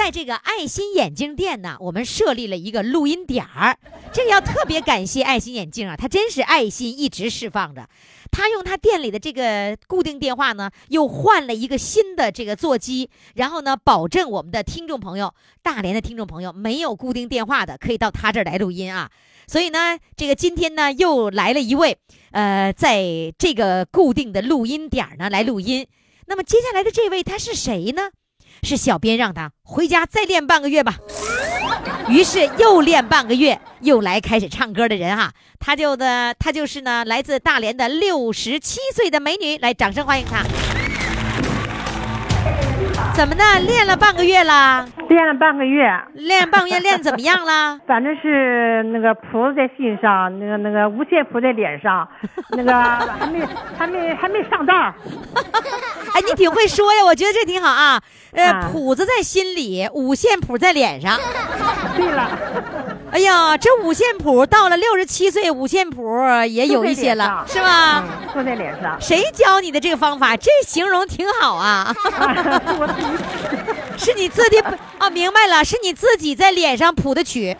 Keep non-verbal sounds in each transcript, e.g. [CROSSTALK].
在这个爱心眼镜店呢，我们设立了一个录音点儿，这个要特别感谢爱心眼镜啊，它真是爱心一直释放着。他用他店里的这个固定电话呢，又换了一个新的这个座机，然后呢，保证我们的听众朋友，大连的听众朋友没有固定电话的，可以到他这儿来录音啊。所以呢，这个今天呢，又来了一位，呃，在这个固定的录音点呢来录音。那么接下来的这位他是谁呢？是小编让他回家再练半个月吧。于是又练半个月，又来开始唱歌的人哈，他就呢他就是呢，来自大连的六十七岁的美女，来掌声欢迎他。怎么的？练了半个月了？练了半个月，练半个月练怎么样了？[LAUGHS] 反正是那个谱在心上，那个那个五线谱在脸上，[LAUGHS] 那个还没还没还没上道。[LAUGHS] 哎，你挺会说呀，我觉得这挺好啊。呃，谱子在心里，五线谱在脸上。对了。哎呀，这五线谱到了六十七岁，五线谱也有一些了，是吧？坐在脸上。谁教你的这个方法？这形容挺好啊。[LAUGHS] 是你自己啊？明白了，是你自己在脸上谱的曲。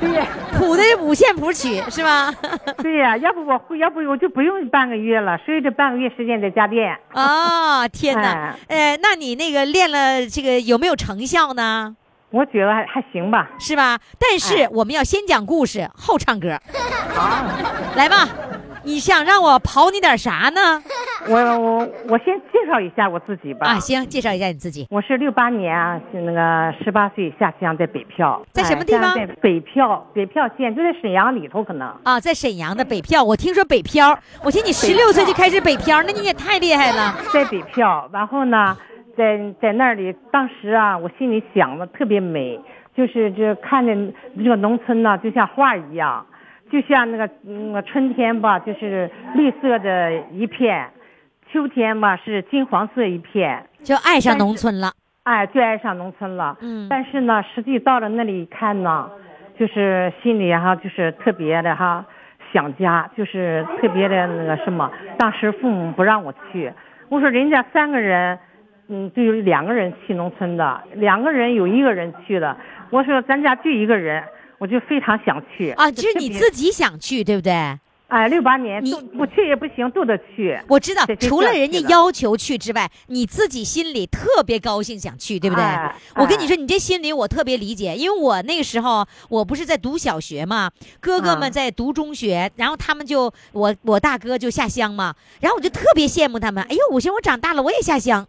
对，谱的五线谱曲是吧？[LAUGHS] 对呀，要不我会，要不我就不用半个月了，所以这半个月时间在家练。啊，天哪！[LAUGHS] 呃，那你那个练了这个有没有成效呢？我觉得还还行吧，是吧？但是我们要先讲故事，后唱歌。好，来吧，你想让我刨你点啥呢？我我我先介绍一下我自己吧。啊，行，介绍一下你自己。我是六八年啊，是那个十八岁下乡在北漂，在什么地方？在北漂，北漂县就在沈阳里头，可能。啊，在沈阳的北漂，我听说北漂，我听你十六岁就开始北漂，那你也太厉害了。在北漂，然后呢？在在那里，当时啊，我心里想的特别美，就是这看着这个农村呢，就像画一样，就像那个那个春天吧，就是绿色的一片，秋天吧是金黄色一片，就爱上农村了。哎，就爱上农村了。嗯。但是呢，实际到了那里一看呢，就是心里哈，就是特别的哈想家，就是特别的那个什么。当时父母不让我去，我说人家三个人。嗯，就有两个人去农村的，两个人有一个人去的。我说咱家就一个人，我就非常想去啊。就是你自己想去，对不对？哎，六八年你不去也不行，都得去。我知道，除了人家要求去之外，你自己心里特别高兴想去，对不对？我跟你说，你这心里我特别理解，因为我那个时候我不是在读小学嘛，哥哥们在读中学，然后他们就我我大哥就下乡嘛，然后我就特别羡慕他们。哎呦，我寻思我长大了我也下乡。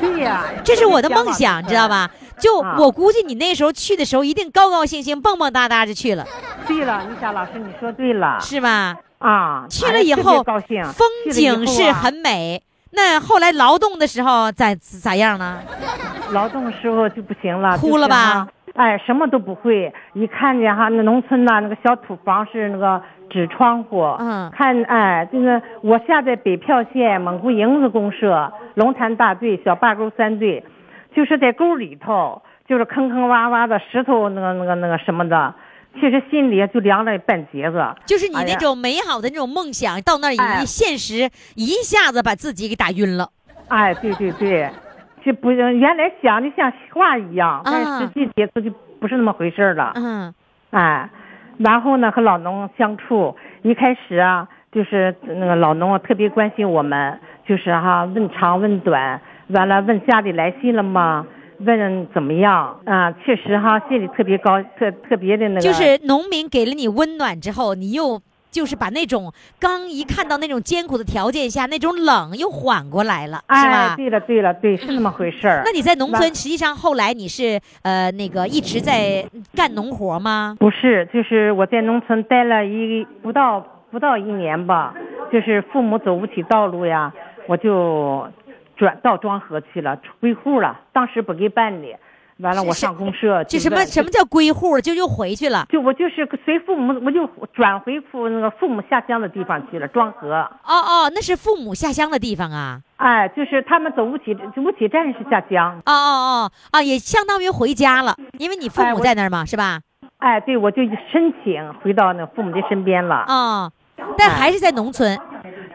对呀，这是我的梦想，知道吧？就我估计你那时候去的时候，一定高高兴兴、蹦蹦哒哒就去了。对了，丽霞老师，你说对了，是吧？啊，去了以后，高兴，风景是很美。那后来劳动的时候咋咋样呢？[LAUGHS] 劳动的时候就不行了，哭了吧？哎，什么都不会。一看见哈，那农村呐，那个小土房是那个纸窗户。嗯。看，哎，就是我下在北票县蒙古营子公社龙潭大队小坝沟三队，就是在沟里头，就是坑坑洼洼的石头，那个那个那个什么的，其实心里就凉了半截子。就是你那种美好的那种梦想，到那儿一现实一下子把自己给打晕了。哎，对对对。就不原来想的像话一样，但实际接触就不是那么回事了。嗯，哎，然后呢，和老农相处，一开始啊，就是那个老农特别关心我们，就是哈问长问短，完了问家里来信了吗？问怎么样？啊，确实哈，心里特别高，特特别的那个。就是农民给了你温暖之后，你又。就是把那种刚一看到那种艰苦的条件下那种冷又缓过来了，是吧？对了，对了，对，是那么回事儿。那你在农村，实际上后来你是呃那个一直在干农活吗？不是，就是我在农村待了一不到不到一年吧，就是父母走不起道路呀，我就转到庄河去了，归户了。当时不给办理，完了我上公社，这就什么什么叫归户？就又回去了。就我就是随父母，我就转回父那个父母下乡的地方去了，庄河。哦哦，那是父母下乡的地方啊。哎，就是他们走吴起，吴起站是下乡。哦哦哦啊，也相当于回家了，因为你父母在那儿嘛，是吧？哎，对，我就申请回到那父母的身边了，哦，但还是在农村。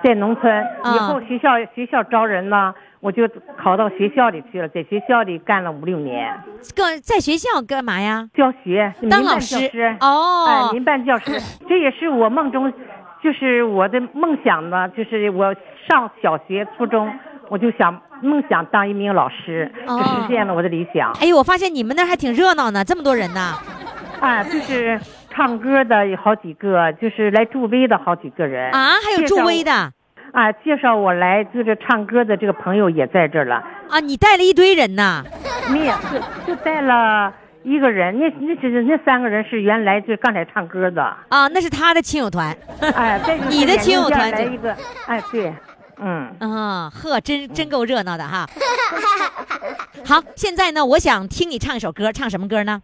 在农村。啊以后学校学校招人呢，我就考到学校里去了，在学校里干了五六年，干在学校干嘛呀？教学，当老师师。哦哎，民办教师，这也是我梦中，就是我的梦想呢，就是我上小学、初中，我就想梦想当一名老师，哦就实现了我的理想。哎呦，我发现你们那儿还挺热闹呢，这么多人呢。啊，就是唱歌的有好几个，就是来助威的好几个人啊，还有助威的啊，介绍我来就是唱歌的这个朋友也在这儿了，啊，你带了一堆人呢。没有就就带了一个人，那那是那三个人是原来就刚才唱歌的，啊，那是他的亲友团。哎，[LAUGHS] 你的亲友团来一个，哎，对，嗯，啊，呵，真真够热闹的哈。[LAUGHS] 好，现在呢，我想听你唱一首歌，唱什么歌呢？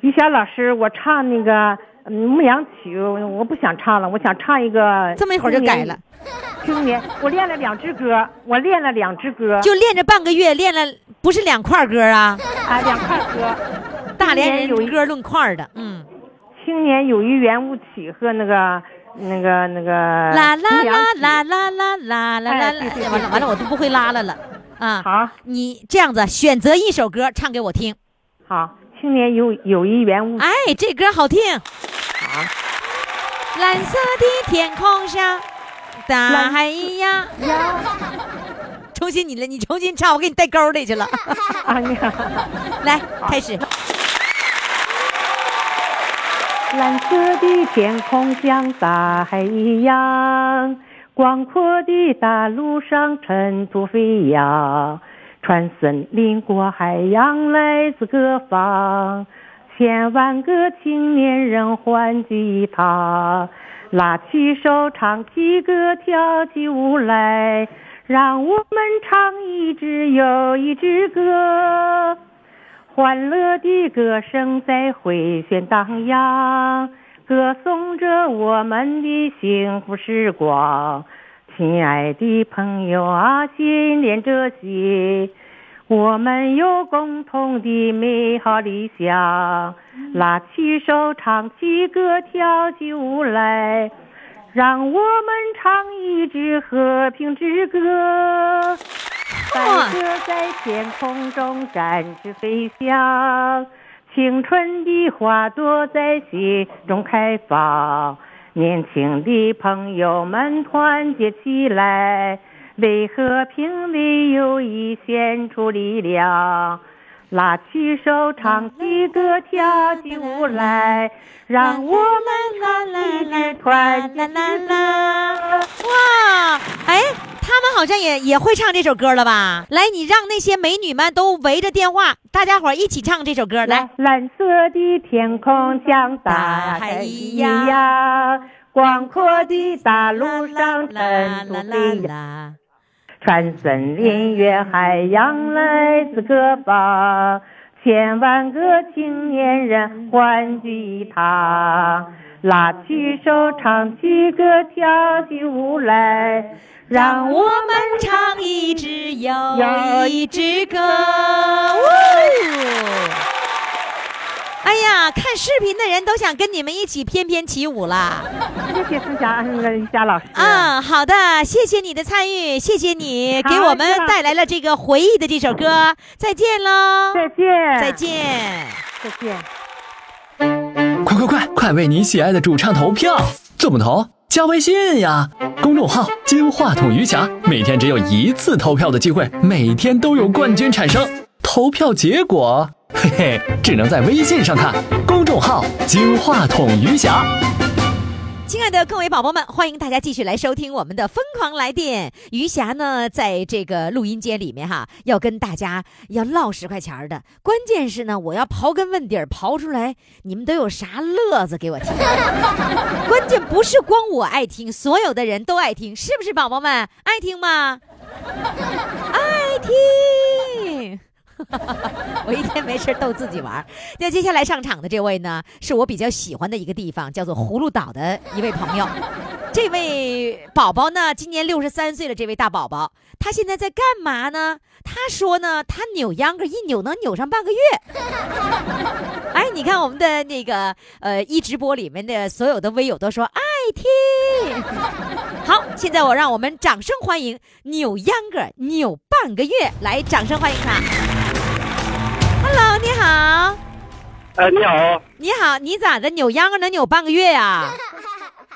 于霞老师，我唱那个嗯牧羊曲，我不想唱了，我想唱一个。这么一会儿就改了。青年，我练了两支歌，我练了两支歌，就练着半个月，练了不是两块歌啊，啊两块歌。大连人有歌论块的，嗯。青年有一圆舞曲和那个那个那个啦啦啦啦啦啦啦啦啦完了完了，我都不会拉了了啊！好，你这样子选择一首歌唱给我听。好，青年有有一圆舞曲，哎，这歌好听。好，蓝色的天空上，大海一样。呀，重新你了，你重新唱，我给你带沟里去了。啊你好，来，开始。蓝色的天空像大海一样，广阔的大陆上尘土飞扬，穿森林过海洋，来自各方，千万个青年人欢聚一堂，拉起手唱起歌，跳起舞来，让我们唱一支又一支歌。欢乐的歌声在回旋荡漾，歌颂着我们的幸福时光。亲爱的朋友啊，心连着心，我们有共同的美好理想。拉起手，唱起歌，跳起舞来，让我们唱一支和平之歌。白鸽在天空中展翅飞翔，青春的花朵在心中开放。年轻的朋友们团结起来，为和平、为友谊献出力量。拉起手，唱起歌，跳起舞来，让我们唱一支团结之歌。哇，哎，他们好像也也会唱这首歌了吧？来，你让那些美女们都围着电话，大家伙一起唱这首歌。来，蓝色的天空像大海一样，广阔的大陆上尘土飞穿森林越海洋，来自各方，千万个青年人欢聚一堂，拉起手，唱起歌，跳起舞来，让我们唱一支又又一支歌。呜哎呀，看视频的人都想跟你们一起翩翩起舞啦！谢谢思霞那个于霞老师。嗯，好的，谢谢你的参与，谢谢你给我们带来了这个回忆的这首歌。再见喽，再见，再，见。再见。快快快，快为你喜爱的主唱投票！怎么投？加微信呀，公众号“金话筒余霞”，每天只有一次投票的机会，每天都有冠军产生。投票结果，嘿嘿，只能在微信上看。公众号“金话筒余霞”。亲爱的各位宝宝们，欢迎大家继续来收听我们的《疯狂来电》。余霞呢，在这个录音间里面哈，要跟大家要唠十块钱儿的。关键是呢，我要刨根问底儿，刨出来你们都有啥乐子给我听。[LAUGHS] 关键不是光我爱听，所有的人都爱听，是不是宝宝们爱听吗？[LAUGHS] 爱听。[LAUGHS] 我一天没事逗自己玩。那接下来上场的这位呢，是我比较喜欢的一个地方，叫做葫芦岛的一位朋友。这位宝宝呢，今年六十三岁了。这位大宝宝，他现在在干嘛呢？他说呢，他扭秧歌一扭能扭上半个月。[LAUGHS] 哎，你看我们的那个呃一直播里面的所有的微友都说爱听。好，现在我让我们掌声欢迎扭秧歌扭半个月，来，掌声欢迎他。Hello，你好。呃，你好。你好，你咋的？扭秧歌能扭半个月呀？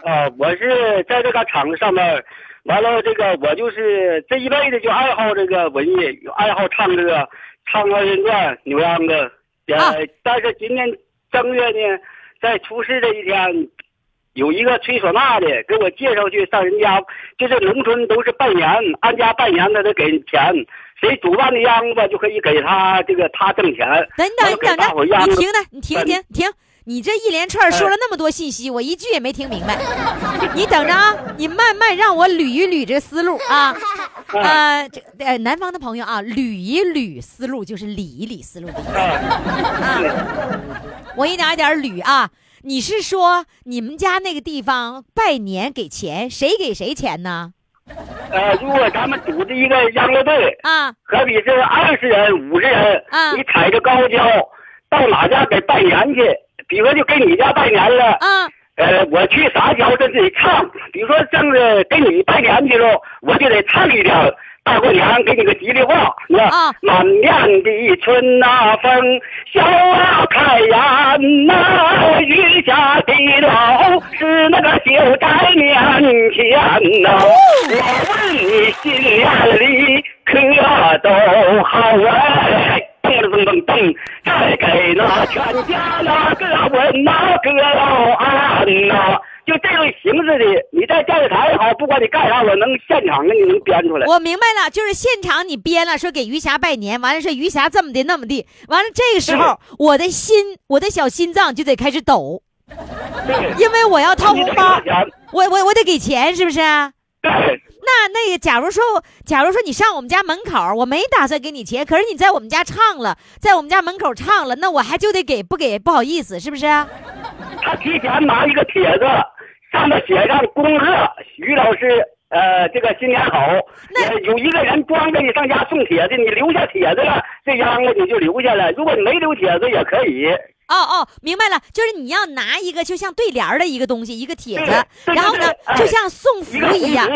啊，[LAUGHS] 我是在这个厂子上班，完了这个我就是这一辈子就爱好这个文艺，爱好唱歌，唱二人转、扭秧歌。呃，但是今年正月呢，在出事这一天，有一个吹唢呐的给我介绍去上人家，就是农村都是拜年，安家拜年他得给钱，谁主办的秧子就可以给他这个他挣钱。等等，你等着，你停的，你停停停。你这一连串说了那么多信息，我一句也没听明白。你等着啊，你慢慢让我捋一捋这思路啊。[LAUGHS] 呃，这呃南方的朋友啊，捋一捋思路就是理一理思路的意思啊。我一点一点捋啊。你是说你们家那个地方拜年给钱，谁给谁钱呢？呃，如果咱们组织一个秧歌队啊，可比是二十人、五十人啊，你踩着高跷到哪家给拜年去？比如说，就给你家拜年了，啊，呃，我去撒娇，这得唱。比如说，正是给你拜年去了，我就得唱一条大过年，给你个吉利话，是吧？啊，满面的春呐风，笑啊开颜呐，余下的老是那个就在面前呐。我问你心眼里可都好哎？噔噔噔噔，再给那全家那个问那个老安呐，就这种形式的，你在电视台也好，不管你干啥，我能现场给你能编出来。我明白了，就是现场你编了，说给余霞拜年，完了说余霞这么的那么的，完了这个时候我的心，我的小心脏就得开始抖，[LAUGHS] 因为我要掏红包，我我我得给钱，是不是？那那个，假如说，假如说你上我们家门口，我没打算给你钱，可是你在我们家唱了，在我们家门口唱了，那我还就得给，不给不好意思，是不是？他提前拿一个帖子，上面写上恭贺于老师，呃，这个新年好。那有一个人装着你上家送帖子，你留下帖子了，这秧歌你就留下了。如果你没留帖子也可以。哦哦，明白了，就是你要拿一个就像对联的一个东西，一个帖子，然后呢，就像送福一样。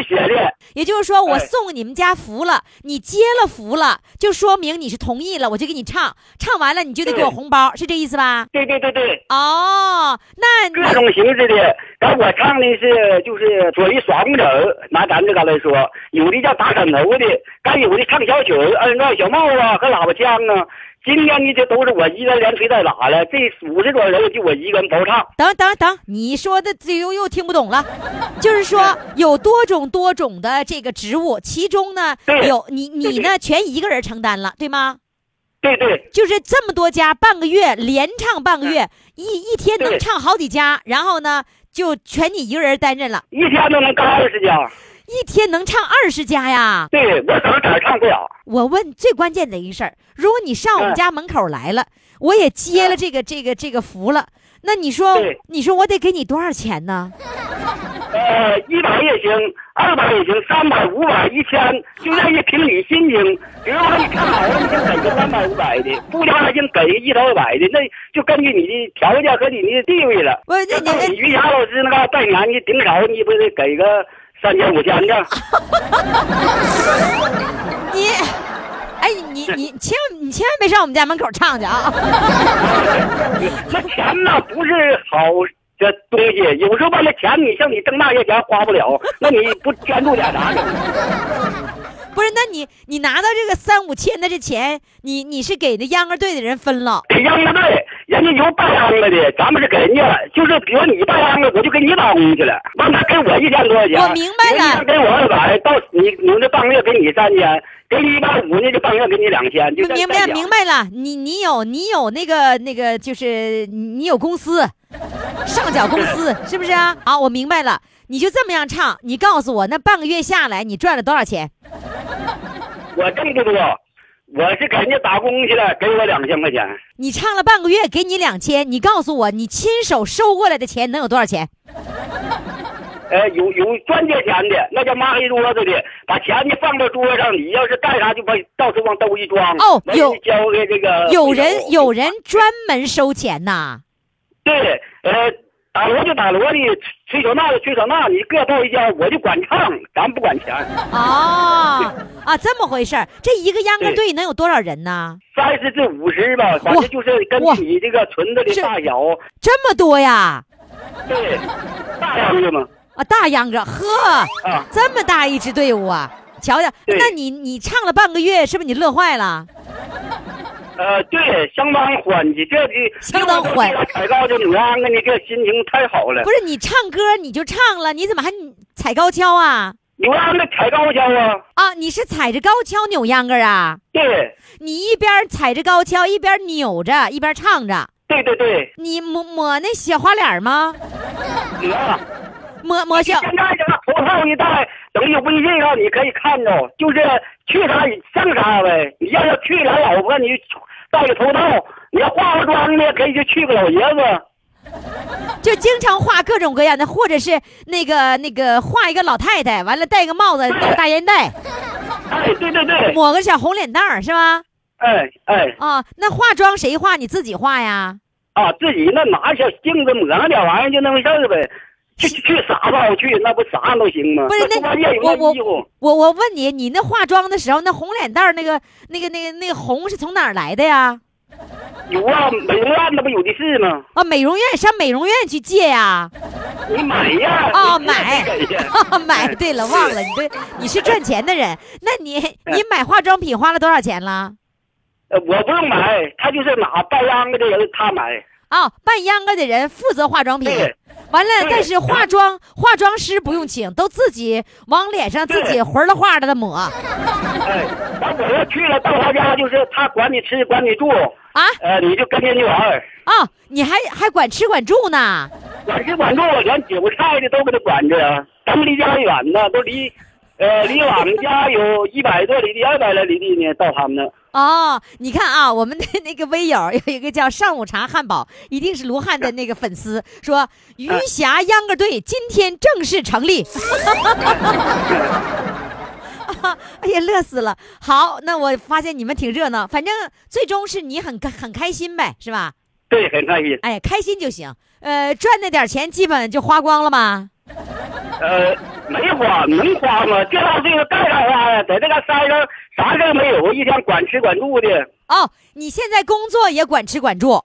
也就是说，我送你们家福了，你接了福了，就说明你是同意了，我就给你唱，唱完了你就得给我红包，是这意思吧？对对对对。哦，那各种形式的，然后我唱的是就是左一耍木子拿咱这嘎来说，有的叫打枕头的，该有的唱小曲儿，二人转小帽啊和喇叭腔啊。今天呢，这都是我一个人连吹带打的，这五十多人就我一个人包唱。等等等，你说的这又又听不懂了，就是说有多种多种的这个职务，其中呢有你你呢全一个人承担了，对吗？对对，就是这么多家，半个月连唱半个月，一一天能唱好几家，然后呢就全你一个人担任了，一天都能干二十家。一天能唱二十家呀？对，我怎么哪唱不了？我问最关键的一事儿，如果你上我们家门口来了，我也接了这个这个这个福了，那你说，你说我得给你多少钱呢？呃，一百也行，二百也行，三百、五百、一千，就愿意凭你心情。比如说你看好了，你就给个三百、五百的；不行，还给个一刀百的，那就根据你的条件和你的地位了。不，那你于霞老师那个拜年，你顶少你不得给个？三千五千的，[LAUGHS] 你，哎，你你千万你千万别上我们家门口唱去啊！[LAUGHS] 那钱呢不是好这东西，有时候吧那钱你像你挣那些钱花不了，那你不捐助点啥的？不是，那你你拿到这个三五千的这钱，你你是给那秧歌队的人分了？给秧歌队，人家有办秧歌的，咱们是给人家，就是比如你办秧歌，我就给你打工去了，完他给我一天多少钱？我明白了。给我二百，到你你们这半个月给你三千，给你一百五那，就半个月给你两千，就明白明白了。你你有你有那个那个，就是你有公司，上缴公司 [LAUGHS] 是不是啊？好，我明白了。你就这么样唱，你告诉我，那半个月下来你赚了多少钱？我挣不多，我是给人家打工去了，给我两千块钱。你唱了半个月，给你两千，你告诉我，你亲手收过来的钱能有多少钱？呃，有有专借钱的，那叫抹黑桌子的，把钱呢放到桌上，你要是干啥就把到时候往兜一装。哦有交给这个有人会有人专门收钱呐？对，呃，打锣就打锣的，吹唢呐就吹唢呐，你各报一家，我就管唱，咱不管钱。哦啊，这么回事儿。这一个秧歌队能有多少人呢？三十至五十吧，反正就是根据你这个村子的大小，这么多呀？对，大秧歌嘛，啊，大秧歌，呵，啊，这么大一支队伍啊！瞧瞧，那你你唱了半个月，是不是你乐坏了？呃，对，相当欢喜，这的相当欢踩高跷扭秧歌，你这心情太好了不。是你唱歌你就唱了，你怎么还踩高跷啊？扭秧歌踩高跷啊，啊，你是踩着高跷扭秧歌啊？对，你一边踩着高跷，一边扭着，一边唱着。对对对，你抹抹那小花脸吗？啊。抹抹小现在这个头套一戴，等于微信上你可以看着，就是去啥上啥呗。你要要去俩老婆，你就戴个头套；你要化个妆呢，可以就去个老爷子。[LAUGHS] 就经常画各种各样的，或者是那个那个画一个老太太，完了戴个帽子，戴个大烟袋，哎，对对对，抹个小红脸蛋儿，是吧？哎哎啊，那化妆谁化？你自己化呀？啊，自己那拿小镜子抹上点玩意儿就那回事儿呗。去去去啥吧，去那不啥样都行吗？不是那我那衣服。我我问你，你那化妆的时候，那红脸蛋儿那个那个那个那个红是从哪儿来的呀？有啊，美容院那不有的是吗？啊，美容院上美容院去借呀？你买呀！哦，买买对了，忘了你这你是赚钱的人，那你你买化妆品花了多少钱了？呃，我不用买，他就是哪办秧歌的人他买。哦，办秧歌的人负责化妆品，完了，但是化妆化妆师不用请，都自己往脸上自己对。魂了画的抹。哎，完我要去了到他家，就是他管你吃管你住，啊？呃，你就跟着去玩儿，哦，你还还管吃管住呢？管吃管住，连韭菜的都给他管着。咱们离家远呢，都离，呃，离我们家有一百多里地，二百来里地呢，到他们那。哦，你看啊，我们的那个微友有一个叫上午茶汉堡，一定是卢汉的那个粉丝，说余霞秧歌队今天正式成立。[LAUGHS] 哎呀，乐死了！好，那我发现你们挺热闹，反正最终是你很很开心呗，是吧？对，很开心。哎，开心就行。呃，赚那点钱基本就花光了吧？呃，没花，能花吗？这大岁数干啥呀？在这个山上啥事没有，一天管吃管住的哦，你现在工作也管吃管住，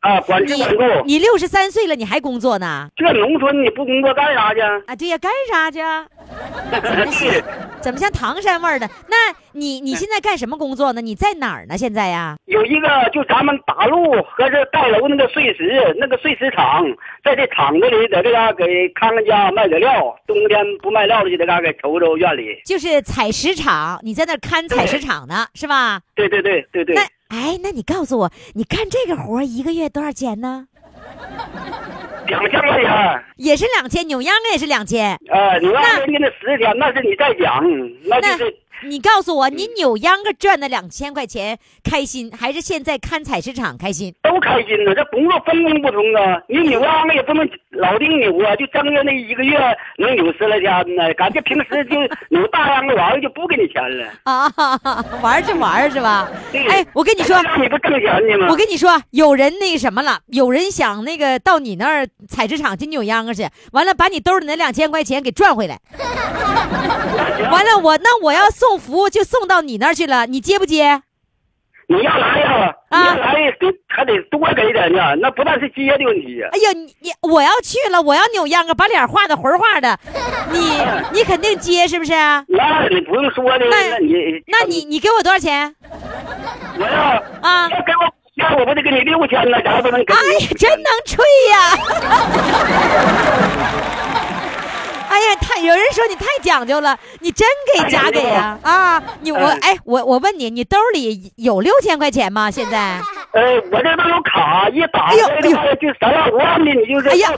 啊，管吃你管住。你六十三岁了，你还工作呢？这农村你不工作干啥去？啊，对呀，干啥去 [LAUGHS] 怎么像唐山味儿的？那你你现在干什么工作呢？你在哪儿呢？现在呀？有一个就咱们打路和这盖楼那个碎石，那个碎石厂，在这厂子里，在这嘎给看看家卖点料，冬天不卖料的就在嘎给瞅瞅院里。就是采石场，你在那看采石场呢，是吧？对对对对对那，哎，那你告诉我，你干这个活一个月多少钱呢？[LAUGHS] 两千块钱。也是两千，扭秧歌也是两千。呃，你让那人家那十天，那是你在讲，那就是你告诉我，你扭秧歌赚的两千块钱开心，还是现在看采石场开心？都开心呢。这工作分工不同啊，你扭秧歌也不能老定扭啊，就挣着那一个月能扭十来天呢。感觉平时就 [LAUGHS] 扭大秧歌玩意就不给你钱了。啊，[LAUGHS] 玩就玩是吧？哎，我跟你说，你不挣钱呢吗？我跟你说，有人那个什么了，有人想那个到你那儿采石场去扭秧歌去，完了把你兜里那两千块钱给赚回来，[LAUGHS] 完了我那我要送服务就送到你那儿去了，你接不接？你要来呀，你啊要来给还得多给点呢，那不但是接的问题。哎呀，你你我要去了，我要扭秧歌，把脸画的浑画的，你 [LAUGHS] 你肯定接是不是？那你不用说的，那那你那你你给我多少钱？我要啊要给我，要我不得给你六千呢，咋不能给哎你？呀，真能吹呀！[LAUGHS] 哎呀，太有人说你太讲究了，你真给假给呀、啊？你我嗯哎，我我问你，你兜里有六千块钱吗？现在？[LAUGHS] 呃，我这都有卡，一打哎呦开的话就三万五万的，你就是哎呀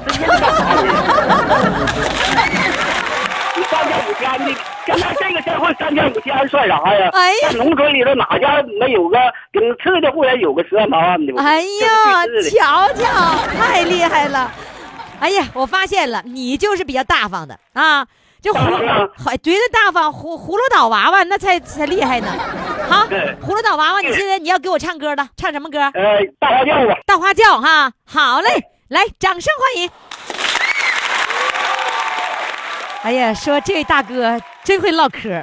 三千五千的，现在这个社会三千五千算啥呀？哎呀农村里头哪家没有个顶次的户也有个十万八万的？哎呀，瞧瞧，太厉害了！哎呀，我发现了，你就是比较大方的啊。这 [LAUGHS] 葫芦还绝对大方，葫葫芦岛娃娃那才才厉害呢。好，对葫芦岛娃娃，你现在你要给我唱歌了，唱什么歌？呃，大花轿吧。大花轿哈。好嘞，来，掌声欢迎。哎呀，说这位大哥真会唠嗑。[LAUGHS]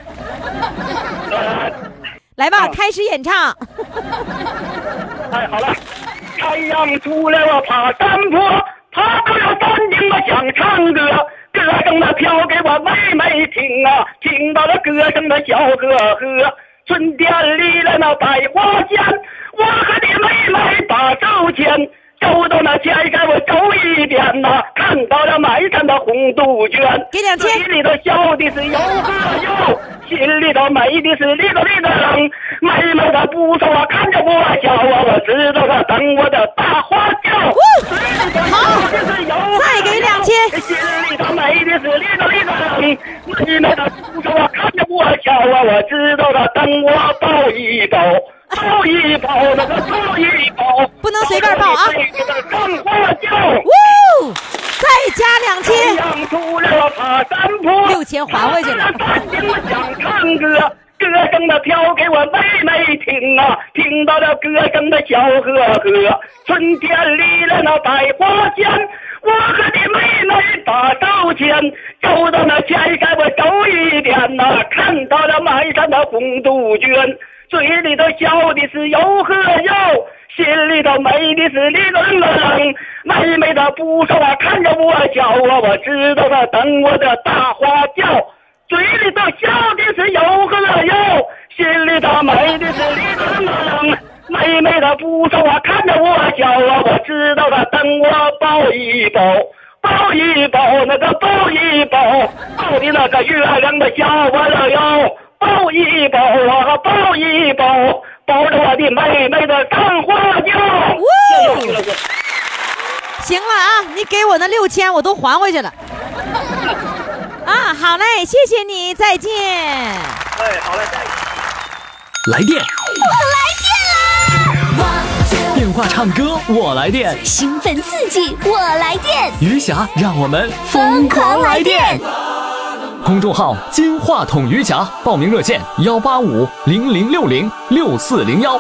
来吧，啊开始演唱。哎，好了，太阳出来我爬山坡，爬到了山顶我想唱歌，歌声那飘给我妹妹听啊，听到了歌声那笑呵呵。春天里了那百花间，我和你妹妹把手牵。走到那前山，我走一遍呐、看到了满山的红杜鹃，给两千嘴里头笑的是哟呵哟，心里头美的是哩个哩个冷。妹妹她不说话，看着我笑啊，我知道她等我的大花轿。好好再给两千心里头美的是哩个哩个冷。妹妹她不说话，看着我笑啊，我知道她等我抱一抱。抱一抱，那个抱一抱，不能随便抱啊上花轿。呜，再加两太千。阳出了爬山坡，六千还回去了山顶我想唱歌，歌声的飘给我妹妹听啊，听到了歌声的笑呵呵。春天里了那百花间，我和你妹妹把手牵，走到那前山我走一遍呐、看到了满山的红杜鹃。嘴里头笑的是呦呵呦，心里头美的是哩楞楞。妹妹她不说话，看着我笑啊，我知道她等我的大花轿。嘴里头笑的是呦呵呦，心里头美的是哩楞楞。妹妹她不说话，看着我笑啊，我知道她等我抱一抱。抱一抱，那个抱一抱，抱的那个月亮的笑弯了腰。抱一抱啊，抱一抱，抱着我的妹妹的干花轿。呜谢谢老师行了啊，你给我那六千我都还回去了。啊，好嘞，谢谢你，再见。哎，好嘞，再见。来电，电话唱歌我来电，兴奋刺激，我来电，余霞让我们疯狂来电。公众号“金话筒余霞”，报名热线：幺八五零零六零六四零幺。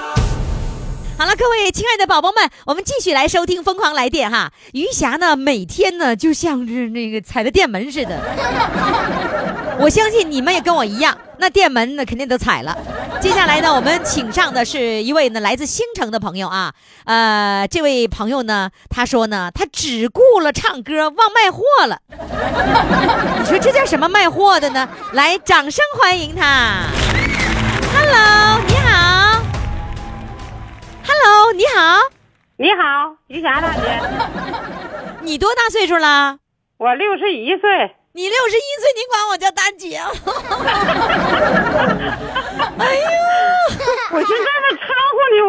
好了，各位亲爱的宝宝们，我们继续来收听《疯狂来电》哈。余霞呢，每天呢就像是那个踩着电门似的。[LAUGHS] [LAUGHS] 我相信你们也跟我一样，那店门那肯定都踩了。接下来呢，我们请上的是一位呢来自星城的朋友啊，呃，这位朋友呢，他说呢，他只顾了唱歌，忘卖货了。[LAUGHS] 你说这叫什么卖货的呢？来，掌声欢迎他。Hello，你好。Hello，你好，你好，于霞大姐，你多大岁数了？我六十一岁，你六十一岁，你管我叫大姐？[LAUGHS] 哎呀，[LAUGHS] 我就这么称呼你不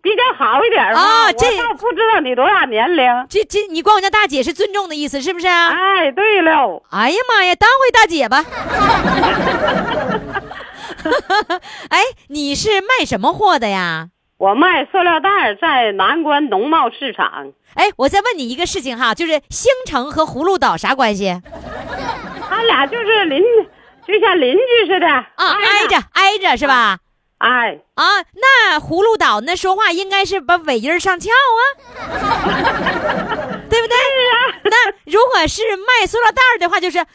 比较好一点吗？啊这我倒不知道你多大年龄。这这你管我叫大姐是尊重的意思，是不是啊？哎，对了，哎呀妈呀，当回大姐吧。[LAUGHS] 哎，你是卖什么货的呀？我卖塑料袋在南关农贸市场，哎，我再问你一个事情哈，就是兴城和葫芦岛啥关系？他俩就是邻，就像邻居似的啊，挨着挨着是吧？哎，啊，那葫芦岛那说话应该是把尾音上翘啊，[LAUGHS] 对不对？那如果是卖塑料袋儿的话，就是卖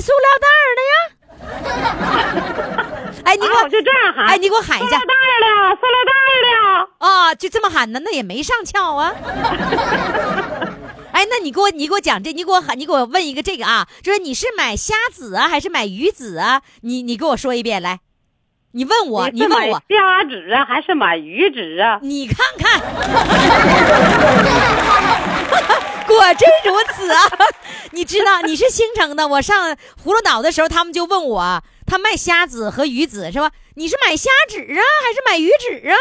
塑料袋儿的呀。[LAUGHS] 哎，你给啊，我我就这样喊。哎，你给我喊一下塑料袋儿了，塑料袋儿了。啊，就这么喊呢，那也没上翘啊。[LAUGHS] 哎，那你给我，你给我讲这，你给我喊，你给我问一个这个啊，就是你是买虾子啊，还是买鱼子啊？你你给我说一遍来，你问我，你问我，虾子啊，还是买鱼子啊？[LAUGHS] 你看看，果真如此啊！[LAUGHS] 你知道你是兴城的，我上葫芦岛的时候，他们就问我，他卖虾子和鱼子是吧？你是买虾子啊，还是买鱼子啊？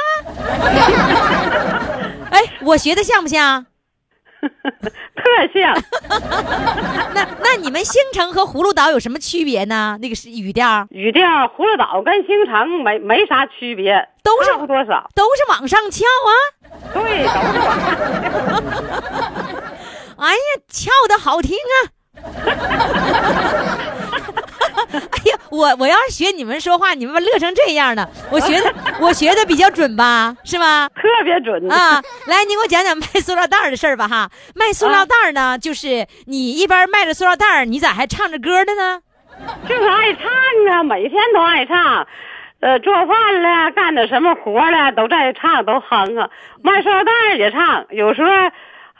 [LAUGHS] 哎，我学的像不像？[LAUGHS] 特像。[LAUGHS] 那那你们兴城和葫芦岛有什么区别呢？那个是语调语调葫芦岛跟兴城没没啥区别，都是差不多少。都是往上翘啊！对，都是往上 [LAUGHS] 哎呀，翘的好听啊！[LAUGHS] 哎呀，我我要是学你们说话，你们乐成这样呢？我学的 [LAUGHS] 我学的比较准吧，是吗？特别准啊，来，你给我讲讲卖塑料袋的事儿吧哈。卖塑料袋儿呢，就是你一边卖着塑料袋，你咋还唱着歌的呢？就是爱唱啊，每天都爱唱。呃，做饭了，干点什么活了，都在唱，都哼啊。卖塑料袋也唱，有时候，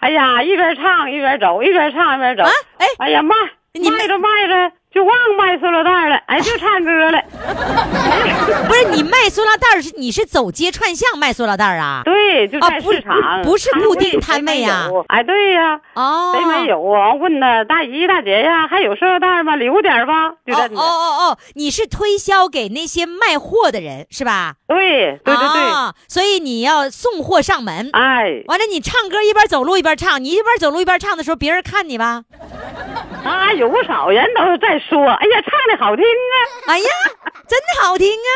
哎呀，一边唱一边走，一边唱一边走。啊哎哎呀，卖你卖着卖着就忘卖塑料袋了，哎，就 [LAUGHS] 唱歌了。不是你卖塑料袋是你是走街串巷卖塑料袋啊？对，就在市场，不是固定摊摊位呀呀。哎，对呀。哦，谁没有啊？问他大姨大姐呀，还有塑料袋吗？留点吧。哦哦哦哦，你是推销给那些卖货的人是吧？对对对对，啊所以你要送货上门。哎，完了，你唱歌一边走路一边唱，你一边走路一边唱的时候，别人看你吧？[LAUGHS] 啊，有不少人都在说，哎呀，唱的好听啊，哎呀，真的好听啊！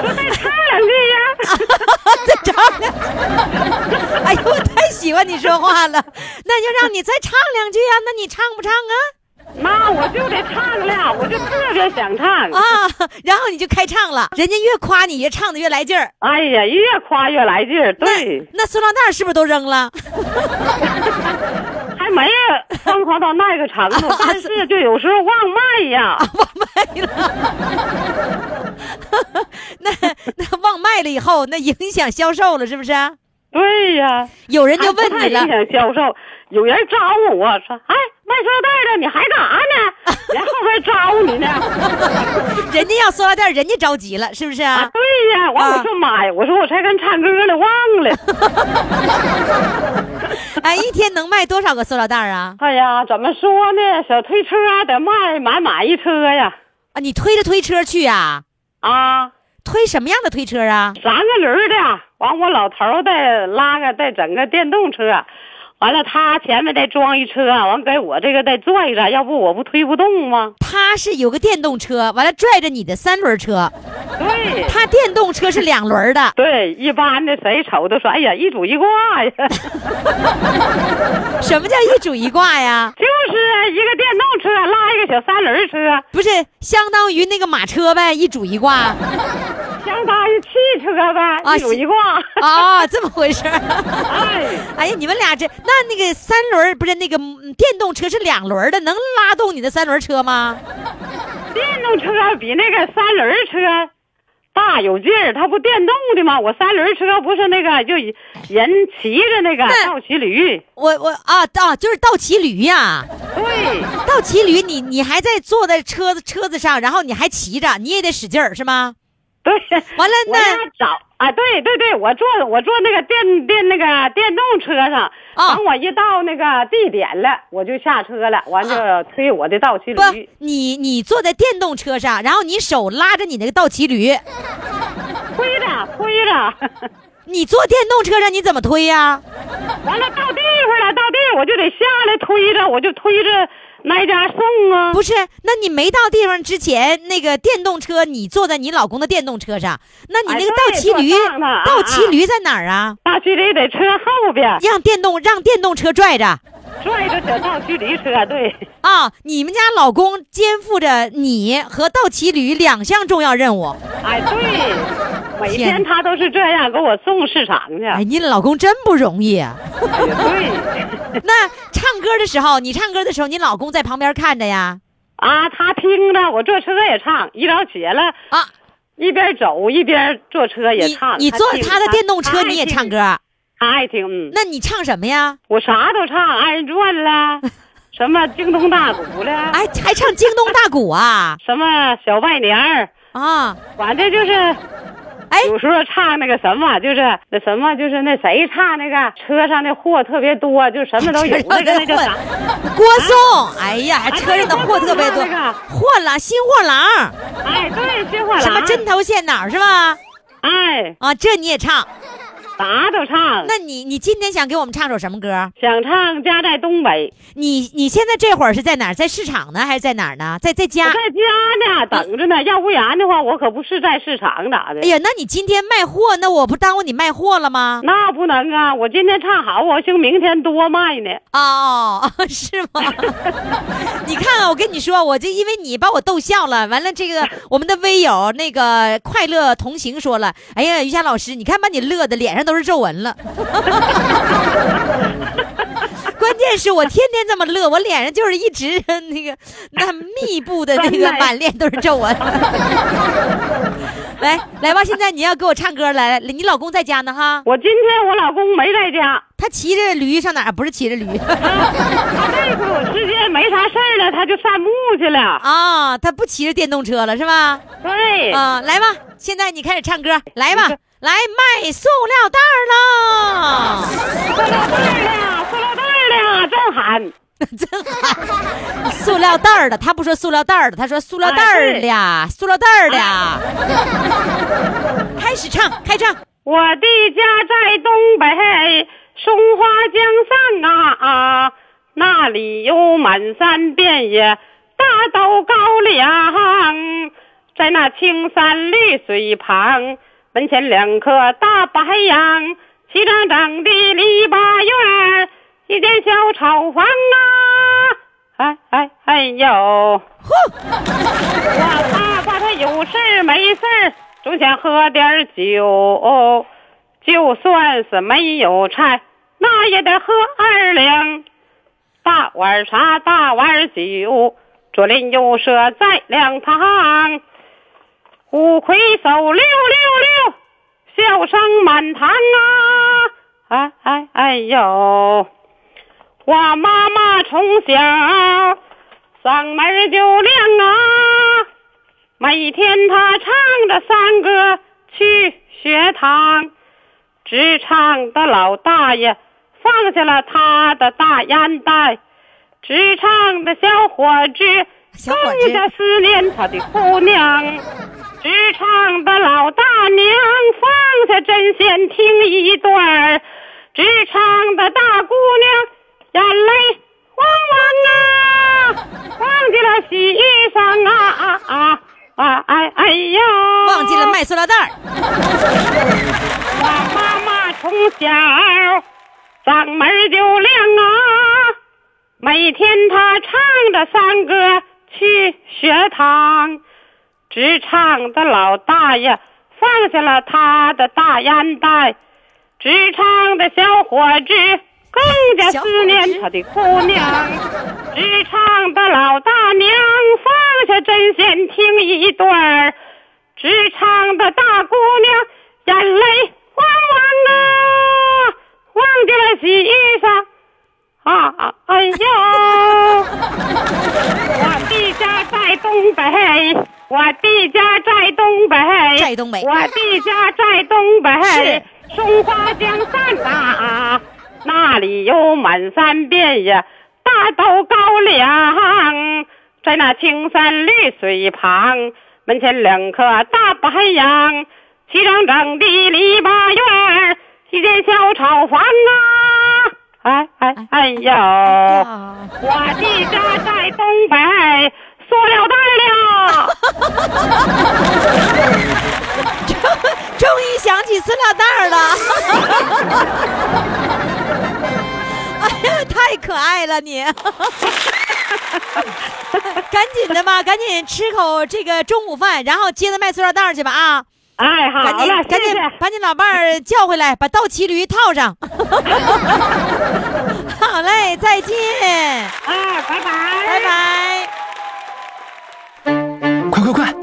说再唱两句呀。再唱两，哎呦，我太喜欢你说话了，那就让你再唱两句啊？那你唱不唱啊？那我就得唱了，我就特别想唱。啊，然后你就开唱了，人家越夸你，越唱的越来劲儿。哎呀，越夸越来劲儿，对，那塑料袋是不是都扔了？[LAUGHS] 还没疯狂到那个程度，[LAUGHS] 但是就有时候忘卖呀。忘卖了，[LAUGHS] 那那忘卖了以后，那影响销售了，是不是？对呀，有人就问你了影，响销售，有人招呼我说：“哎，卖塑料袋的，你还干啥呢？人后边招呼你呢。[LAUGHS] 人家要塑料袋，人家着急了，是不是啊，啊？对呀，完啊我说妈呀，我说我才跟唱歌呢，忘了。[LAUGHS] 哎，一天能卖多少个塑料袋啊？哎呀，怎么说呢？小推车得卖满满一车呀。啊，你推着推车去呀、啊，推什么样的推车啊？三个轮儿的，完我老头儿再拉个再整个电动车，完了他前面再装一车，完给我这个再拽着，要不我不推不动吗？他是有个电动车，完了拽着你的三轮车，对。他电动车是两轮的，对，一般的谁瞅都说，哎呀，一主一挂呀，[LAUGHS] 什么叫一主一挂呀？就是一个电动车拉一个小三轮车，不是相当于那个马车呗，一主一挂相当于汽车呗，啊一主一挂。啊，这么回事儿。哎，[LAUGHS] 哎呀，你们俩这那那个三轮不是那个嗯电动车是两轮的，能拉动你的三轮车吗？电动车比那个三轮车大有劲儿，它不电动的吗？我三轮车不是那个就人骑着那个倒骑驴，我我啊啊，就是倒骑驴呀、对倒骑驴你你还在坐在车子车子上，然后你还骑着，你也得使劲儿是吗？对。完了那找啊，对对对，我坐我坐那个电电那个电动车上，啊等我一到那个地点了，我就下车了，完就推我的倒骑不驴，，你你坐在电动车上，然后你手拉着你那个倒骑驴，推着推着，[LAUGHS] 你坐电动车上你怎么推呀、完了到地方了，到地方我就得下来推着，我就推着哪家送啊？不是，那你没到地方之前，那个电动车你坐在你老公的电动车上，那你那个倒骑驴，倒骑驴在哪儿啊？倒骑驴在车后边让电动让电动车拽着拽着小倒骑驴车，对。啊！你们家老公肩负着你和倒骑驴两项重要任务。哎，对，每天天他都是这样给我送市场去。哎，你老公真不容易啊！对，[LAUGHS] 那唱歌的时候，你唱歌的时候，你老公在旁边看着呀？啊，他听着，我坐车也唱，一早起来啊，一边走一边坐车也唱。你坐他的电动车，你也唱，歌？他爱听。嗯，那你唱什么呀？我啥都唱，二人转了，[LAUGHS] 什么京东大鼓了，哎，还唱京东大鼓啊？什么小拜年儿，啊，反正就是。哎有时候唱那个什么，就是那什么，就是那谁唱那个车上的货特别多，就什么都有。那个那叫啥？郭松，哎呀，车上的货特别多货郎新货郎，哎，对，新货郎。什么针头线脑是吧？哎，啊，这你也唱？啥都唱。那你你今天想给我们唱首什么歌？想唱《家在东北》，你你现在这会儿是在哪儿？在市场呢，还是在哪儿呢？在在家？在家呢，等着呢。要不然的话，我可不是在市场咋的哎？呀，那你今天卖货，那我不耽误你卖货了吗？那不能啊！我今天唱好，我兴明天多卖呢。哦，是吗？[LAUGHS] 你看啊，我跟你说，我就因为你把我逗笑了，完了这个 [LAUGHS] 我们的微友那个快乐同行说了，哎呀，于霞老师，你看把你乐的脸上都是皱纹了。[LAUGHS] 关键是我天天这么乐，我脸上就是一直那个那密布的那个满脸都是皱纹。[LAUGHS] 来来吧，现在你要给我唱歌来，你老公在家呢哈？我今天我老公没在家，他骑着驴上哪儿？不是骑着驴 [LAUGHS] 他这会儿有时间没啥事儿了，他就散步去了。啊，他不骑着电动车了是吧？对，啊，来吧，现在你开始唱歌，来吧，来卖塑料袋儿了，塑料袋儿了，塑料袋儿了，正喊。真喊。[LAUGHS] 塑料袋儿的，他不说塑料袋儿的，他说塑料袋儿的呀，塑料袋儿的呀。开始唱，开唱。我的家在东北松花江上啊啊，那里有满山遍野大豆高粱，在那青山绿水旁，门前两棵大白杨，齐整整的篱笆院，一间小草房啊，哎哎哎呦！我爸爸他有事没事总想喝点儿酒，就算是没有菜，那也得喝二两。大碗茶，大碗酒，左邻右舍在两旁。五魁首六六六，笑声满堂啊！哎哎哎呦！我妈妈从小嗓门就亮啊，每天她唱着山歌去学堂，职场的老大爷放下了他的大烟袋，职场的小伙子小伙子更加思念他的姑娘。职场的老大娘放下针线听一段儿，职场的大姑娘眼泪汪汪啊，忘记了洗衣裳啊啊啊啊哎哎呦，忘记了卖塑料袋儿。我妈妈从小嗓门儿就亮啊，每天她唱着山歌去学堂。职场的老大爷放下了他的大烟袋，职场的小伙子更加思念他的姑娘。职场的老大娘放下针线听一段儿，职场的大姑娘眼泪汪汪啊，忘记了洗衣裳啊啊哎呦！我的家在东北，我弟家在东北，在东北我弟家在东北，是松花江上啊，那里有满山遍野大豆高粱，在那青山绿水旁，门前两棵大白杨，齐整整的篱笆院儿，一间小草房啊，哎哎哎呦！啊我的家在东北，塑料袋了。[LAUGHS] 终于想起塑料袋了。[LAUGHS] 哎呀，太可爱了你！[LAUGHS] 赶紧的吧，赶紧吃口这个中午饭，然后接着卖塑料袋去吧啊！哎，好赶紧了，赶紧。把你老伴儿叫回来，把倒骑驴套上。好嘞，再见，啊，拜拜，拜拜。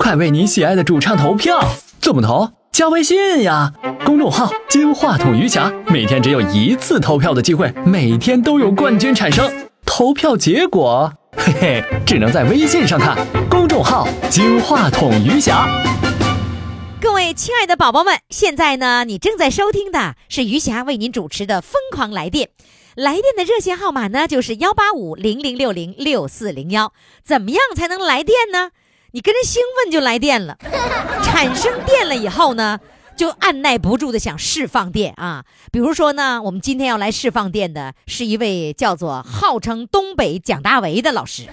快，为你喜爱的主唱投票！怎么投？加微信呀，公众号“金话筒余霞”，每天只有一次投票的机会，每天都有冠军产生。投票结果，嘿嘿，只能在微信上看。公众号“金话筒余霞”。各位亲爱的宝宝们，现在呢，你正在收听的是余霞为您主持的《疯狂来电》。来电的热线号码呢，就是幺八五零零六零六四零幺。怎么样才能来电呢？你跟着兴奋就来电了，产生电了以后呢，就按耐不住的想释放电啊。比如说呢，我们今天要来释放电的是一位叫做号称东北蒋大为的老师，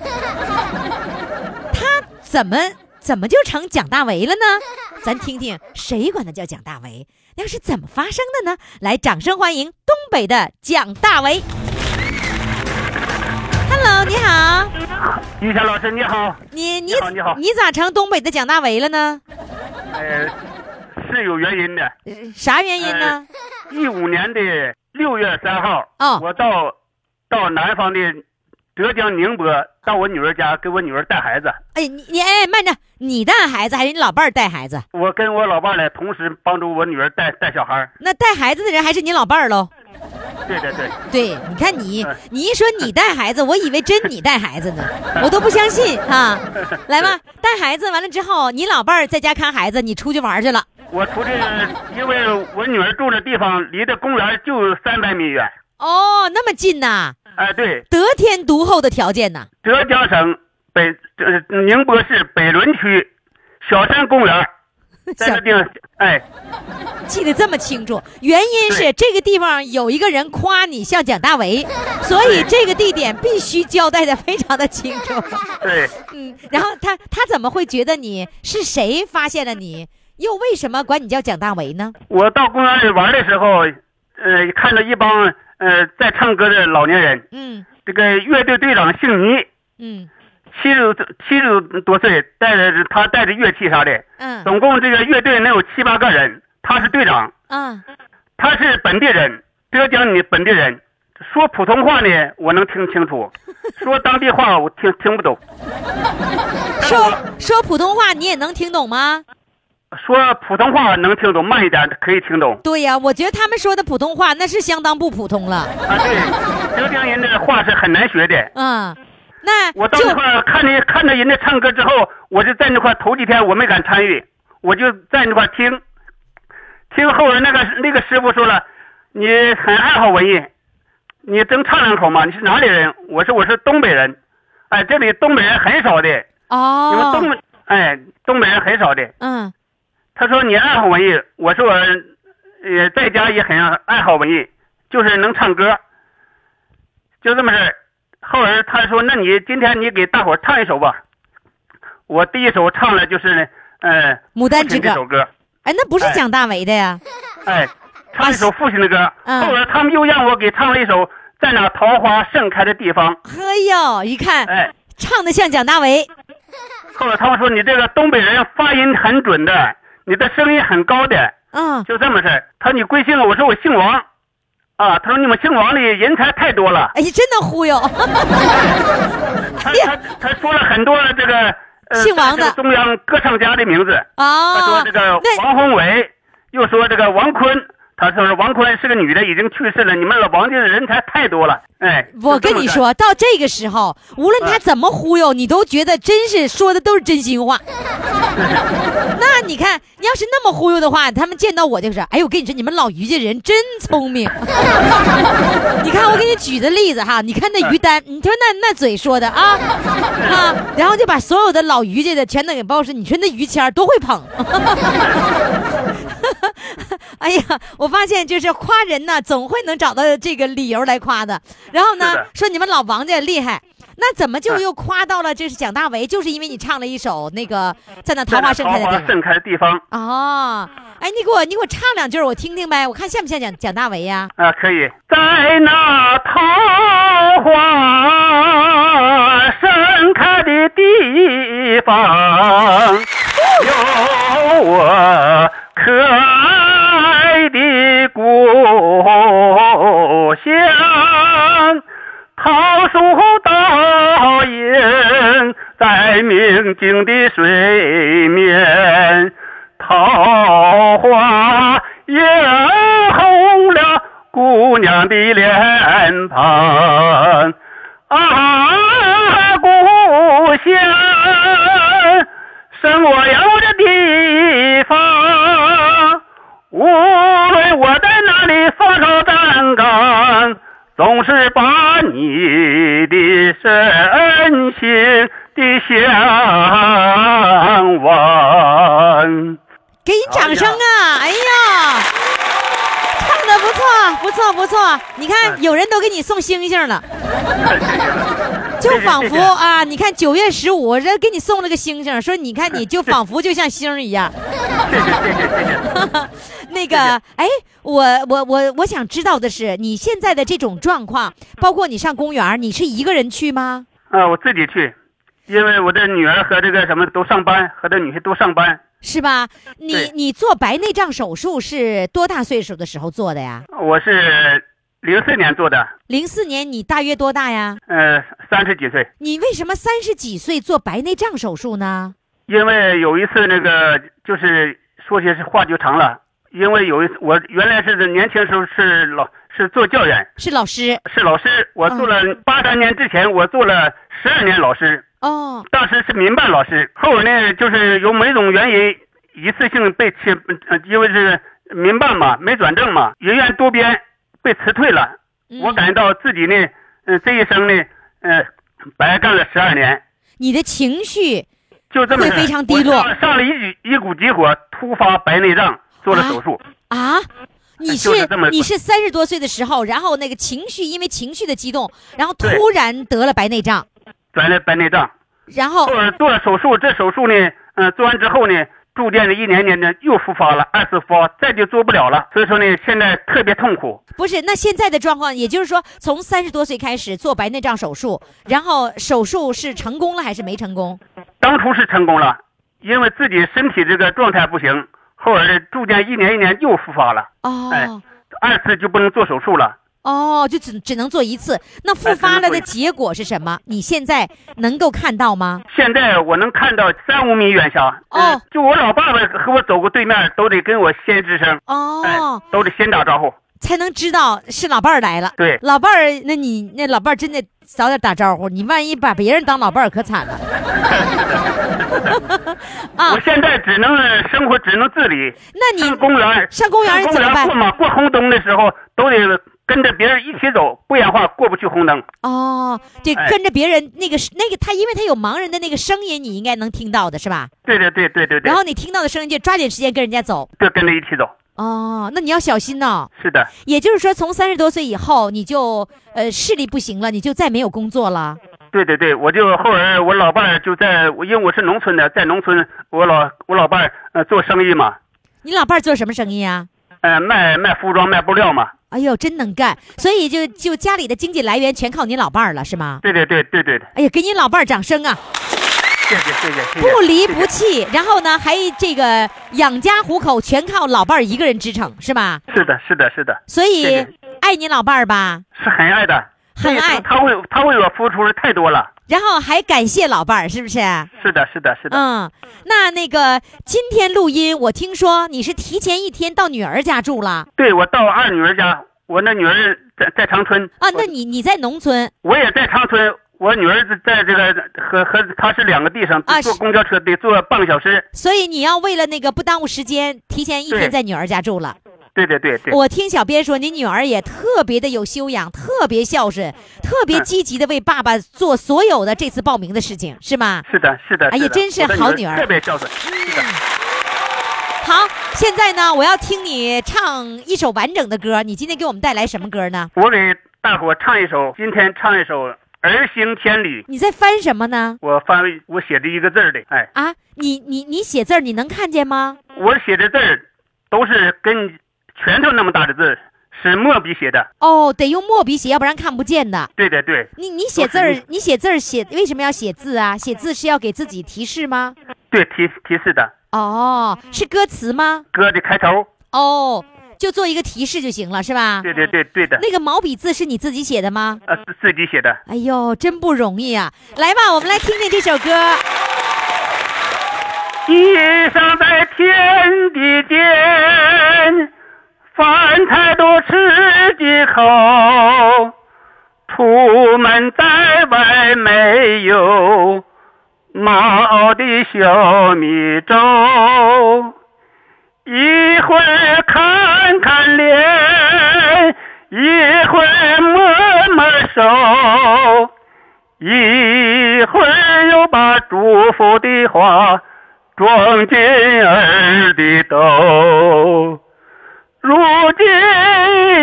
他怎么怎么就成蒋大为了呢？咱听听谁管他叫蒋大为，那是怎么发生的呢？来，掌声欢迎东北的蒋大为。Hello，你好，玉霞老师你好，你你你好你好你咋成东北的蒋大为了呢？呃，是有原因的。呃啥原因呢？一五年的六月三号，哦我到到南方的浙江宁波，到我女儿家给我女儿带孩子。哎，你你哎，慢着，你带孩子还是你老伴儿带孩子？我跟我老伴儿呢，同时帮助我女儿带带小孩儿。那带孩子的人还是你老伴儿喽？对对对，对，你看你哎，你一说你带孩子，我以为真你带孩子呢，[LAUGHS] 我都不相信啊！[LAUGHS] 来吧，带孩子完了之后，你老伴儿在家看孩子，你出去玩去了。我出去，因为我女儿住的地方离这公园就三百米远。哦，那么近呐，哎，对，得天独厚的条件呐。浙江省北呃宁波市北仑区小山公园，[LAUGHS] 在小这地方，哎，记得这么清楚，原因是这个地方有一个人夸你像蒋大为，[LAUGHS] 所以这个地点必须交代的非常的清楚。对，[LAUGHS] 嗯，然后他他怎么会觉得你是谁发现了你，又为什么管你叫蒋大为呢？我到公园里玩的时候，呃，看到一帮呃在唱歌的老年人，嗯。这个乐队队长姓倪，嗯。七十七十多岁，带着他带着乐器啥的，嗯。总共这个乐队能有七八个人，他是队长，嗯。他是本地人，浙江的本地人，说普通话呢我能听清楚，[LAUGHS] 说当地话我听听不懂，说说普通话你也能听懂吗？说普通话能听懂，慢一点可以听懂。对呀、我觉得他们说的普通话那是相当不普通了。啊，对，浙江人的话是很难学的。嗯，那我到那块看着看着人家唱歌之后，我就在那块头几天我没敢参与，我就在那块听，听后来那个那个师傅说了，你很爱好文艺，你真唱两口嘛？你是哪里人？我说我是东北人，哎，这里东北人很少的，你们哦，东北哎东北人很少的。嗯他说你爱好文艺，我说我也在家也很爱好文艺，就是能唱歌，就这么事儿。后来他说，那你今天你给大伙儿唱一首吧。我第一首唱的就是呃牡丹之歌这首歌，哎，那不是哎蒋大为的呀？[LAUGHS] 哎，唱一首父亲的歌。嗯后来他们又让我给唱了一首《在那桃花盛开的地方》。嘿呦，一看哎，唱的像蒋大为。后来他们说你这个东北人发音很准的，你的声音很高的。嗯，就这么事儿。他说你贵姓啊？我说我姓王。啊，他说你们姓王的人才太多了。哎呀，真能忽悠。[LAUGHS] 他他他说了很多这个呃，姓王的中央歌唱家的名字。他说哦这，个王宏伟，又说这个王坤。他说王坤是个女的，已经去世了。你们老王家的人才太多了。哎，我跟你说，到这个时候，无论他啊怎么忽悠，你都觉得真是说的都是真心话。[LAUGHS] 那你看，你要是那么忽悠的话，他们见到我就是：“哎，我跟你说，你们老于家人真聪明。[LAUGHS] ”你看，我给你举的例子哈，你看那于丹，你说那那嘴说的啊啊，然后就把所有的老于家的全都给包是，你说那于谦儿多会捧。[LAUGHS] 哎呀，我发现就是夸人呢，总会能找到这个理由来夸的。然后呢，说你们老王家厉害，那怎么就啊又夸到了这是蒋大为？就是因为你唱了一首那个在那桃花盛开的盛开的地方哦，哎，你给我你给我唱两句，我听听呗，我看像不像蒋蒋大为呀？啊，可以。在那桃花盛开的地方，有我可爱的故乡。桃树倒影在明净的水面，桃花映红了姑娘的脸庞。啊，故乡，生我有的地方，无论我在哪里发烧站岗，总是把你的深情的向往。给你掌声啊！哎呀，唱的不错不错，不错你看有人都给你送星星了，[LAUGHS] 就仿佛啊，你看九月十五人给你送了个星星，说你看你就仿佛就像星一样。[LAUGHS] 那个，哎，我我我我想知道的是，你现在的这种状况，包括你上公园，你是一个人去吗？啊，我自己去，因为我的女儿和这个什么都上班，和这女婿都上班。是吧？你你做白内障手术是多大岁数的时候做的呀？我是零四年做的，零四年你大约多大呀？呃，三十几岁。你为什么三十几岁做白内障手术呢？因为有一次那个就是说些是话就长了，因为有一次我原来是年轻时候是老是做教员，是老师。是老师，我做了八三年之前我做了十二年老师，哦，当时是民办老师，后来呢就是有某种原因一次性被辞，呃因为是民办嘛，没转正嘛，人员多编被辞退了。嗯。我感觉到自己呢，呃，这一生呢，呃，白干了十二年，你的情绪就这么会非常低落上上了一股一股急火，突发白内障，做了手术。啊？你是是你是三十多岁的时候，然后那个情绪因为情绪的激动，然后突然得了白内障，得了白内障，然后做了做了手术，这手术呢，嗯、做完之后呢，逐渐的一年年的又复发了，二次复发，再就做不了了，所以说呢，现在特别痛苦。不是，那现在的状况，也就是说，从三十多岁开始做白内障手术，然后手术是成功了还是没成功？当初是成功了，因为自己身体这个状态不行，后来住店一年一年又复发了，哦、哎二次就不能做手术了。哦，就只只能做一次。那复发了的结果是什么？你现在能够看到吗？现在我能看到三五米远下，呃哦就我老爸爸和我走过对面，都得跟我先吱声，哦哦，，都得先打招呼。才能知道是老伴儿来了。对老伴儿，那你那老伴儿真的早点打招呼，你万一把别人当老伴儿可惨了。[LAUGHS] 啊我，现在只能生活只能自理，那你上公园上公园怎么办过马过红灯的时候，都得跟着别人一起走，不然的话过不去红灯。哦，这哎跟着别人那个那个他，因为他有盲人的那个声音，你应该能听到的是吧？对对对对对对然，后你听到的声音就抓紧时间跟人家走。就跟着一起走。哦，那你要小心呢、是的，也就是说，从三十多岁以后，你就呃视力不行了，你就再没有工作了。对对对，我就后来我老伴儿就在，因为我是农村的，在农村我老我老伴儿呃做生意嘛，你老伴儿做什么生意啊？呃卖卖服装卖布料嘛。哎呦，真能干！所以就就家里的经济来源全靠你老伴儿了，是吗？对对对对对，哎呀，给你老伴儿掌声啊！谢谢谢谢谢谢。不离不弃，然后呢，还这个养家糊口全靠老伴儿一个人支撑，是吧？是的是的是的，所以爱你老伴儿吧，是很爱的，很爱他为他为我付出的太多了。然后还感谢老伴儿，是不是？是的是的是的，嗯，那那个今天录音，我听说你是提前一天到女儿家住了对我到二女儿家，我那女儿在在长春啊？那你你在农村我也在长春，我女儿在这个和和她是两个地方，啊是坐公交车得坐半个小时。所以你要为了那个不耽误时间，提前一天在女儿家住了。对对对对，我听小编说，你女儿也特别的有修养，特别孝顺，特别嗯积极的为爸爸做所有的这次报名的事情，是吗？是的是的。哎呀真是好女儿特别孝顺。是的，好，现在呢，我要听你唱一首完整的歌。你今天给我们带来什么歌呢？我给大伙唱一首，今天唱一首《儿行千里》。你在翻什么呢？我翻我写的一个字儿的，哎，啊，你你你写字儿，你能看见吗？我写的字儿都是跟拳头那么大的字，是墨笔写的。哦，得用墨笔写，要不然看不见的。对对对你你写字儿，你写字儿写为什么要写字啊？写字是要给自己提示吗？对，提提示的哦，是歌词吗？歌的开头。哦，就做一个提示就行了，是吧？对对对对的，那个毛笔字是你自己写的吗？呃，自自己写的。哎呦，真不容易啊！来吧，我们来听听这首歌。地上在天地间，饭菜多吃几口。出门在外没有毛的小米粥，一会儿看看脸，一会儿摸摸手。一会儿又把祝福的话装进儿的兜。如今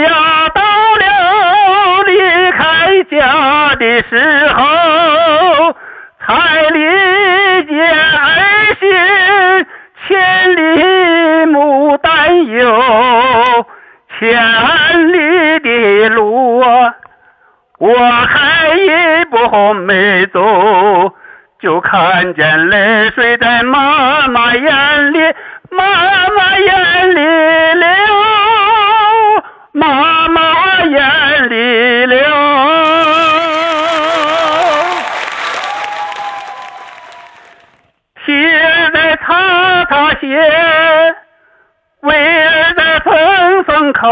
呀到了离开家的时候才理解儿行千里母担忧千里的路啊我还一步没走就看见泪水在妈妈眼里妈妈眼里流妈妈眼里流。鞋在擦擦鞋，为儿在缝缝口。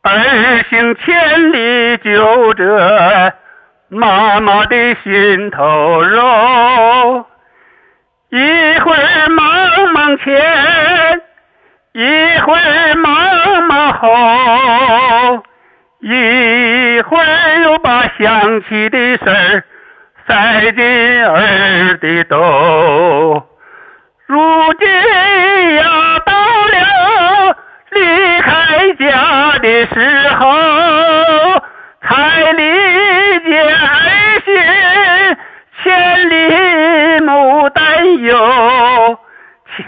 儿行千里就这妈妈的心头肉，一会儿忙忙前，一会儿忙后，一会儿又把想起的事儿塞进儿的兜。如今呀，到了离开家的时候，才理解儿行千里母担忧，千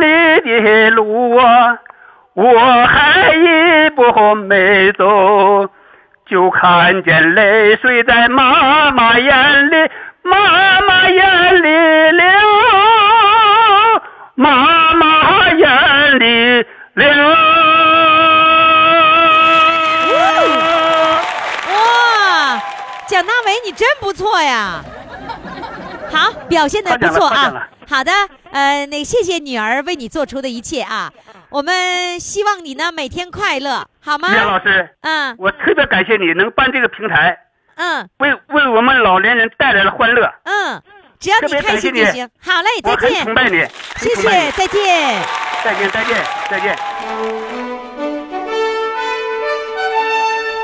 里的路啊，我还一步没走，就看见泪水在妈妈眼里，妈妈眼里流，妈妈眼里流。哇，蒋大为你真不错呀！好，表现的不错啊。好的，呃，那谢谢女儿为你做出的一切啊，我们希望你呢每天快乐，好吗？杨老师，嗯我特别感谢你能办这个平台，嗯为为我们老年人带来了欢乐。嗯，只要你开心就行。好嘞，再见很崇，拜你，谢谢，再见。再见，再见，再见。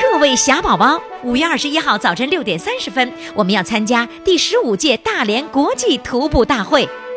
各位小宝宝，五月二十一号早晨六点三十分，我们要参加第十五届大连国际徒步大会，